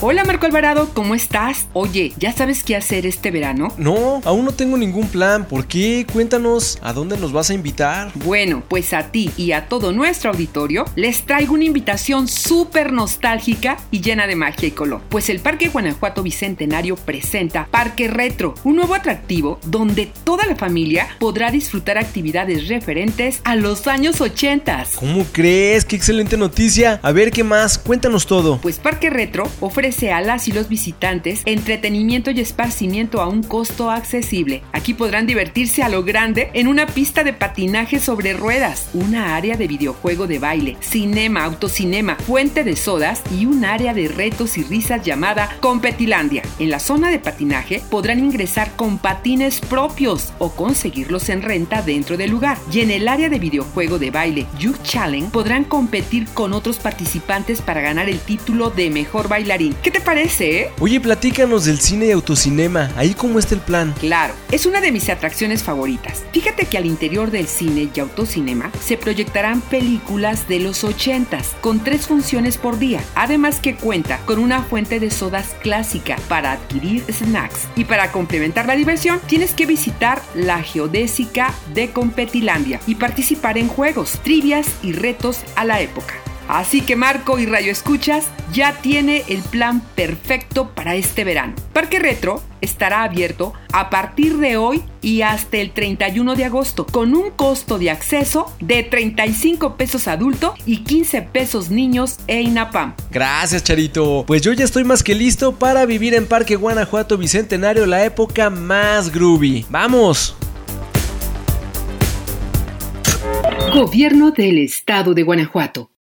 Hola Marco Alvarado, ¿cómo estás? Oye, ¿ya sabes qué hacer este verano? No, aún no tengo ningún plan. ¿Por qué? Cuéntanos, ¿a dónde nos vas a invitar? Bueno, pues a ti y a todo nuestro auditorio les traigo una invitación súper nostálgica y llena de magia y color. Pues el Parque Guanajuato Bicentenario presenta Parque Retro, un nuevo atractivo donde toda la familia podrá disfrutar actividades referentes a los años 80. ¿Cómo crees? ¡Qué excelente noticia! A ver, ¿qué más? Cuéntanos todo. Pues Parque Retro ofrece a las y los visitantes entretenimiento y esparcimiento a un costo accesible. Aquí podrán divertirse a lo grande en una pista de patinaje sobre ruedas, una área de videojuego de baile, cinema, autocinema, fuente de sodas y un área de retos y risas llamada Competilandia. En la zona de patinaje podrán ingresar con patines propios o conseguirlos en renta dentro del lugar. Y en el área de videojuego de baile Youth Challenge podrán competir con otros participantes para ganar el título de mejor bailarín. ¿Qué te parece, eh? Oye, platícanos del cine y autocinema. ¿Ahí cómo está el plan? Claro, es una de mis atracciones favoritas. Fíjate que al interior del cine y autocinema se proyectarán películas de los 80 con tres funciones por día. Además que cuenta con una fuente de sodas clásica para adquirir snacks. Y para complementar la diversión, tienes que visitar la geodésica de Competilandia y participar en juegos, trivias y retos a la época. Así que Marco y Rayo Escuchas ya tiene el plan perfecto para este verano. Parque Retro estará abierto a partir de hoy y hasta el 31 de agosto con un costo de acceso de 35 pesos adulto y 15 pesos niños e INAPAM. Gracias Charito. Pues yo ya estoy más que listo para vivir en Parque Guanajuato Bicentenario la época más groovy. ¡Vamos! Gobierno del Estado de Guanajuato.